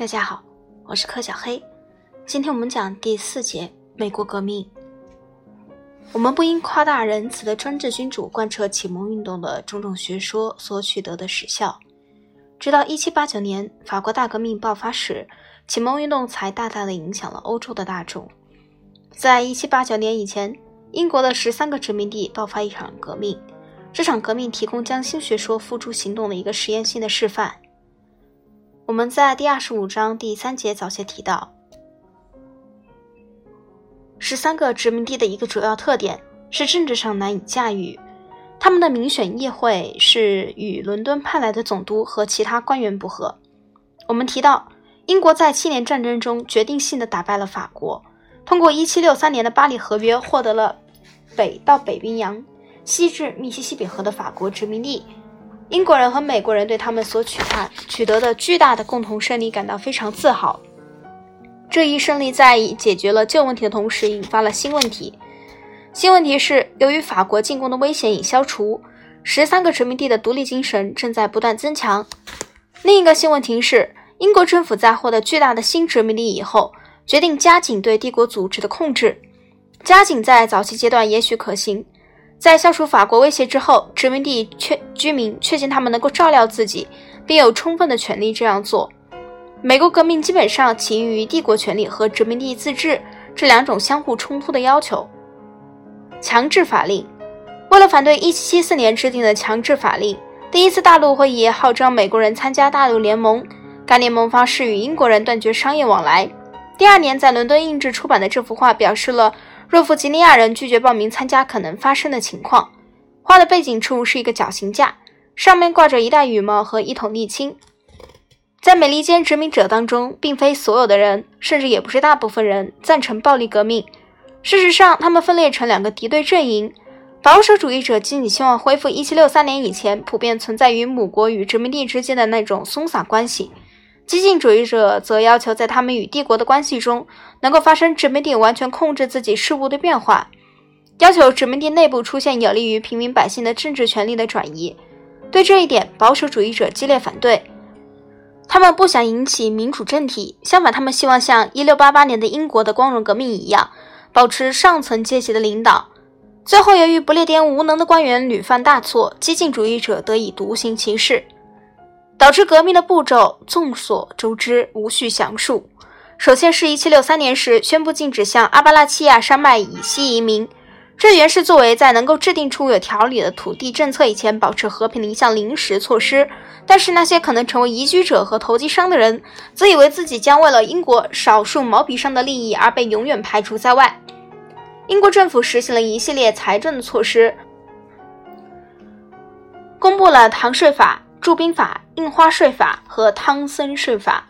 大家好，我是柯小黑。今天我们讲第四节美国革命。我们不应夸大仁慈的专制君主贯彻启蒙运动的种种学说所取得的实效。直到1789年法国大革命爆发时，启蒙运动才大大的影响了欧洲的大众。在1789年以前，英国的十三个殖民地爆发一场革命，这场革命提供将新学说付诸行动的一个实验性的示范。我们在第二十五章第三节早些提到，十三个殖民地的一个主要特点是政治上难以驾驭。他们的民选议会是与伦敦派来的总督和其他官员不和。我们提到，英国在七年战争中决定性的打败了法国，通过一七六三年的巴黎合约获得了北到北冰洋、西至密西西比河的法国殖民地。英国人和美国人对他们所取他取得的巨大的共同胜利感到非常自豪。这一胜利在解决了旧问题的同时，引发了新问题。新问题是，由于法国进攻的危险已消除，十三个殖民地的独立精神正在不断增强。另一个新问题是，英国政府在获得巨大的新殖民地以后，决定加紧对帝国组织的控制。加紧在早期阶段也许可行。在消除法国威胁之后，殖民地确居民确信他们能够照料自己，并有充分的权利这样做。美国革命基本上起因于帝国权力和殖民地自治这两种相互冲突的要求。强制法令，为了反对1774年制定的强制法令，第一次大陆会议号召美国人参加大陆联盟。该联盟发誓与英国人断绝商业往来。第二年，在伦敦印制出版的这幅画表示了。若弗吉尼亚人拒绝报名参加可能发生的情况。画的背景处是一个绞刑架，上面挂着一袋羽毛和一桶沥青。在美利坚殖民者当中，并非所有的人，甚至也不是大部分人赞成暴力革命。事实上，他们分裂成两个敌对阵营：保守主义者仅仅希望恢复1763年以前普遍存在于母国与殖民地之间的那种松散关系。激进主义者则要求在他们与帝国的关系中能够发生殖民地完全控制自己事务的变化，要求殖民地内部出现有利于平民百姓的政治权利的转移。对这一点，保守主义者激烈反对。他们不想引起民主政体，相反，他们希望像1688年的英国的光荣革命一样，保持上层阶级的领导。最后，由于不列颠无能的官员屡犯大错，激进主义者得以独行其事。导致革命的步骤众所周知，无需详述。首先是一七六三年时宣布禁止向阿巴拉契亚山脉以西移民，这原是作为在能够制定出有条理的土地政策以前保持和平的一项临时措施。但是那些可能成为移居者和投机商的人，则以为自己将为了英国少数毛皮商的利益而被永远排除在外。英国政府实行了一系列财政的措施，公布了糖税法。铸兵法、印花税法和汤森税法，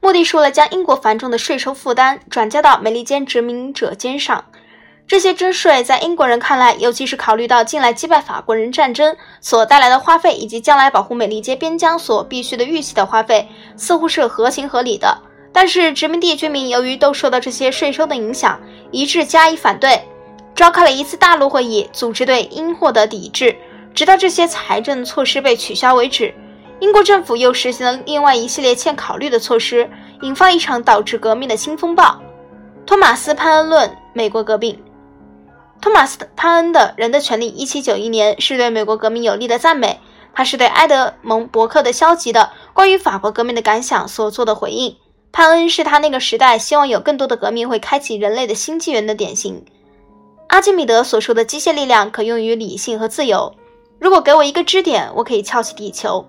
目的是为了将英国繁重的税收负担转嫁到美利坚殖民者肩上。这些征税在英国人看来，尤其是考虑到近来击败法国人战争所带来的花费，以及将来保护美利坚边疆所必须的预期的花费，似乎是合情合理的。但是殖民地居民由于都受到这些税收的影响，一致加以反对，召开了一次大陆会议，组织对英货的抵制。直到这些财政措施被取消为止，英国政府又实行了另外一系列欠考虑的措施，引发一场导致革命的新风暴——托马斯·潘恩论美国革命。托马斯·潘恩的《人的权利》1791年是对美国革命有利的赞美，他是对埃德蒙·伯克的消极的关于法国革命的感想所做的回应。潘恩是他那个时代希望有更多的革命会开启人类的新纪元的典型。阿基米德所说的机械力量可用于理性和自由。如果给我一个支点，我可以撬起地球。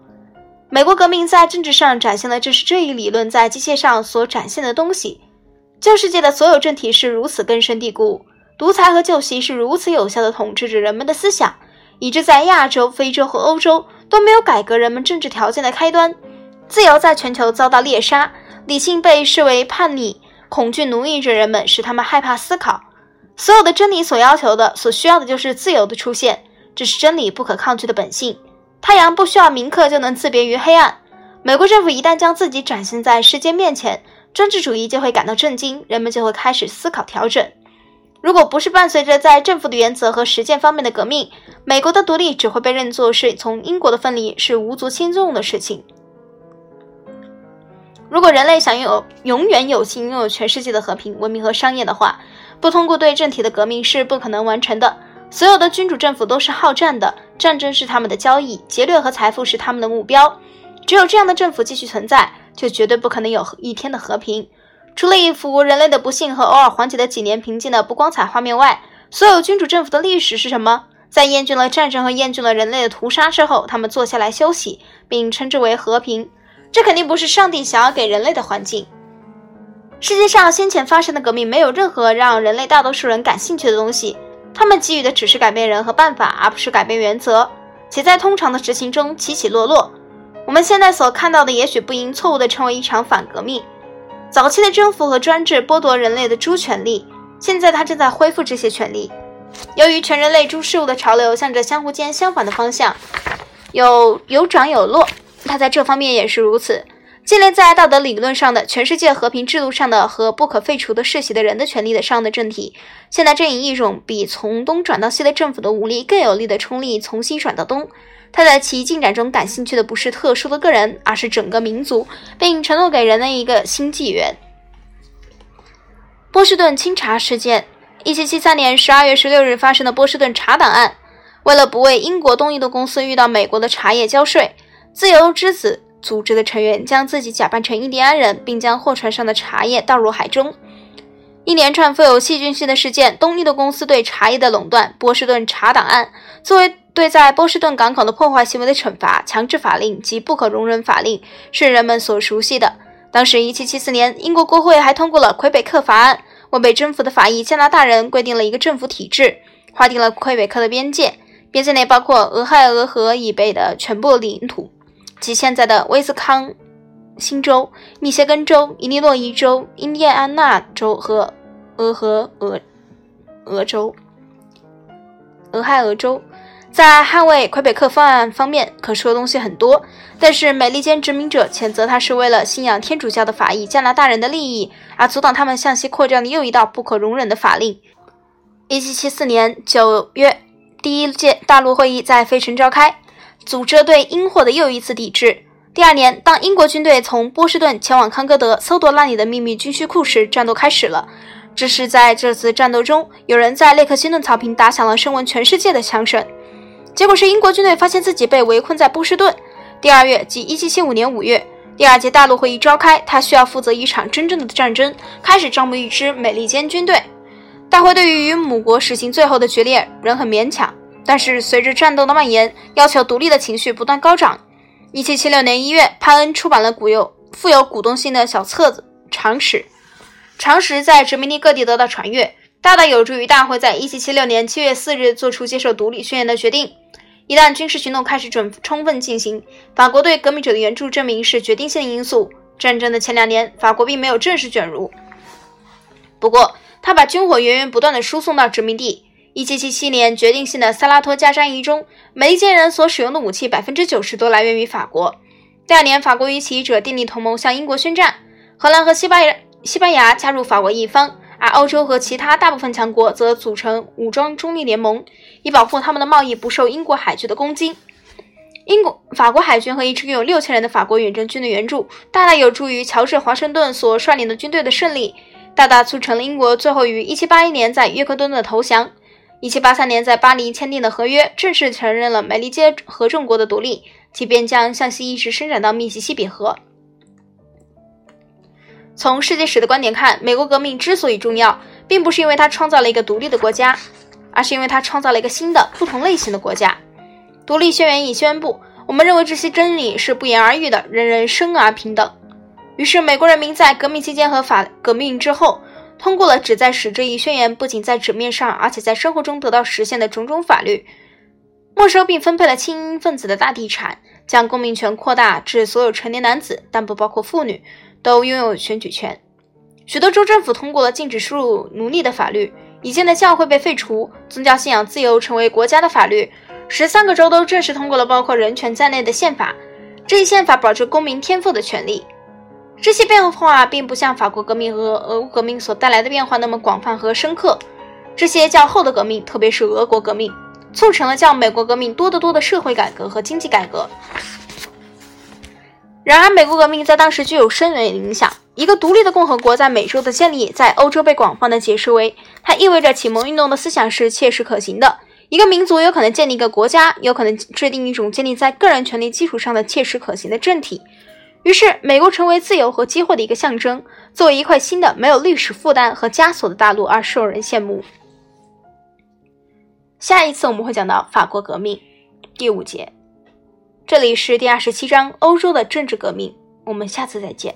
美国革命在政治上展现了这是这一理论在机械上所展现的东西。旧世界的所有政体是如此根深蒂固，独裁和旧习是如此有效地统治着人们的思想，以致在亚洲、非洲和欧洲都没有改革人们政治条件的开端。自由在全球遭到猎杀，理性被视为叛逆，恐惧奴役着人们，使他们害怕思考。所有的真理所要求的、所需要的就是自由的出现。这是真理不可抗拒的本性。太阳不需要铭刻就能自别于黑暗。美国政府一旦将自己展现在世界面前，专制主义就会感到震惊，人们就会开始思考调整。如果不是伴随着在政府的原则和实践方面的革命，美国的独立只会被认作是从英国的分离，是无足轻重的事情。如果人类想拥有永远有幸拥有全世界的和平、文明和商业的话，不通过对政体的革命是不可能完成的。所有的君主政府都是好战的，战争是他们的交易，劫掠和财富是他们的目标。只有这样的政府继续存在，就绝对不可能有一天的和平。除了一幅人类的不幸和偶尔缓解的几年平静的不光彩画面外，所有君主政府的历史是什么？在厌倦了战争和厌倦了人类的屠杀之后，他们坐下来休息，并称之为和平。这肯定不是上帝想要给人类的环境。世界上先前发生的革命没有任何让人类大多数人感兴趣的东西，他们给予的只是改变人和办法，而不是改变原则，且在通常的执行中起起落落。我们现在所看到的，也许不应错误地称为一场反革命。早期的征服和专制剥夺人类的诸权利，现在它正在恢复这些权利。由于全人类诸事物的潮流向着相互间相反的方向，有有涨有落，它在这方面也是如此。建立在道德理论上的、全世界和平制度上的和不可废除的世袭的人的权利的上的政体，现在正以一种比从东转到西的政府的武力更有力的冲力从西转到东。他在其进展中感兴趣的不是特殊的个人，而是整个民族，并承诺给人类一个新纪元。波士顿清查事件，一七七三年十二月十六日发生的波士顿茶党案。为了不为英国东印度公司遇到美国的茶叶交税，自由之子组织的成员将自己假扮成印第安人，并将货船上的茶叶倒入海中。一连串富有戏剧性的事件，东印度公司对茶叶的垄断，波士顿茶党案作为。对在波士顿港口的破坏行为的惩罚、强制法令及不可容忍法令是人们所熟悉的。当时，1774年，英国国会还通过了魁北克法案，为被征服的法裔加拿大人规定了一个政府体制，划定了魁北克的边界，边界内包括俄亥俄河以北的全部领土，即现在的威斯康星州、密歇根州、伊利诺伊州、印第安纳州和俄和俄俄州、俄亥俄州。在捍卫魁北克方案方面，可说的东西很多。但是美利坚殖民者谴责他是为了信仰天主教的法裔加拿大人的利益而阻挡他们向西扩张的又一道不可容忍的法令。1774年9月，第一届大陆会议在费城召开，组织对英货的又一次抵制。第二年，当英国军队从波士顿前往康戈德搜夺那里的秘密军需库时，战斗开始了。只是在这次战斗中，有人在列克星顿草坪打响了声闻全世界的枪声。结果是英国军队发现自己被围困在波士顿。第二月，即1775年5月，第二届大陆会议召开，他需要负责一场真正的战争，开始招募一支美利坚军队。大会对于与母国实行最后的决裂仍很勉强，但是随着战斗的蔓延，要求独立的情绪不断高涨。1776年1月，潘恩出版了古有富有鼓动性的小册子《常识》，常识在殖民地各地得到传阅，大大有助于大会在1776年7月4日做出接受独立宣言的决定。一旦军事行动开始准充分进行，法国对革命者的援助证明是决定性的因素。战争的前两年，法国并没有正式卷入，不过他把军火源源不断地输送到殖民地。1777年决定性的萨拉托加战役中，美利坚人所使用的武器百分之九十都来源于法国。第二年，法国与起义者订立同盟，向英国宣战。荷兰和西班牙西班牙加入法国一方。而欧洲和其他大部分强国则组成武装中立联盟，以保护他们的贸易不受英国海军的攻击。英国、法国海军和一支拥有六千人的法国远征军的援助，大大有助于乔治·华盛顿所率领的军队的胜利，大大促成了英国最后于1781年在约克敦的投降。1783年在巴黎签订的合约正式承认了美利坚合众国的独立，即便将向西一直伸展到密西西比河。从世界史的观点看，美国革命之所以重要，并不是因为它创造了一个独立的国家，而是因为它创造了一个新的、不同类型的国家。独立宣言已宣布，我们认为这些真理是不言而喻的，人人生而平等。于是，美国人民在革命期间和法革命之后，通过了旨在使这一宣言不仅在纸面上，而且在生活中得到实现的种种法律。没收并分配了精英分子的大地产，将公民权扩大至所有成年男子，但不包括妇女。都拥有选举权。许多州政府通过了禁止输入奴隶的法律，已建的教会被废除，宗教信仰自由成为国家的法律。十三个州都正式通过了包括人权在内的宪法。这一宪法保证公民天赋的权利。这些变化并不像法国革命和俄国革命所带来的变化那么广泛和深刻。这些较后的革命，特别是俄国革命，促成了较美国革命多得多的社会改革和经济改革。然而，美国革命在当时具有深远影响。一个独立的共和国在美洲的建立，在欧洲被广泛的解释为，它意味着启蒙运动的思想是切实可行的。一个民族有可能建立一个国家，有可能制定一种建立在个人权利基础上的切实可行的政体。于是，美国成为自由和机会的一个象征，作为一块新的没有历史负担和枷锁的大陆而受人羡慕。下一次我们会讲到法国革命第五节，这里是第二十七章欧洲的政治革命，我们下次再见。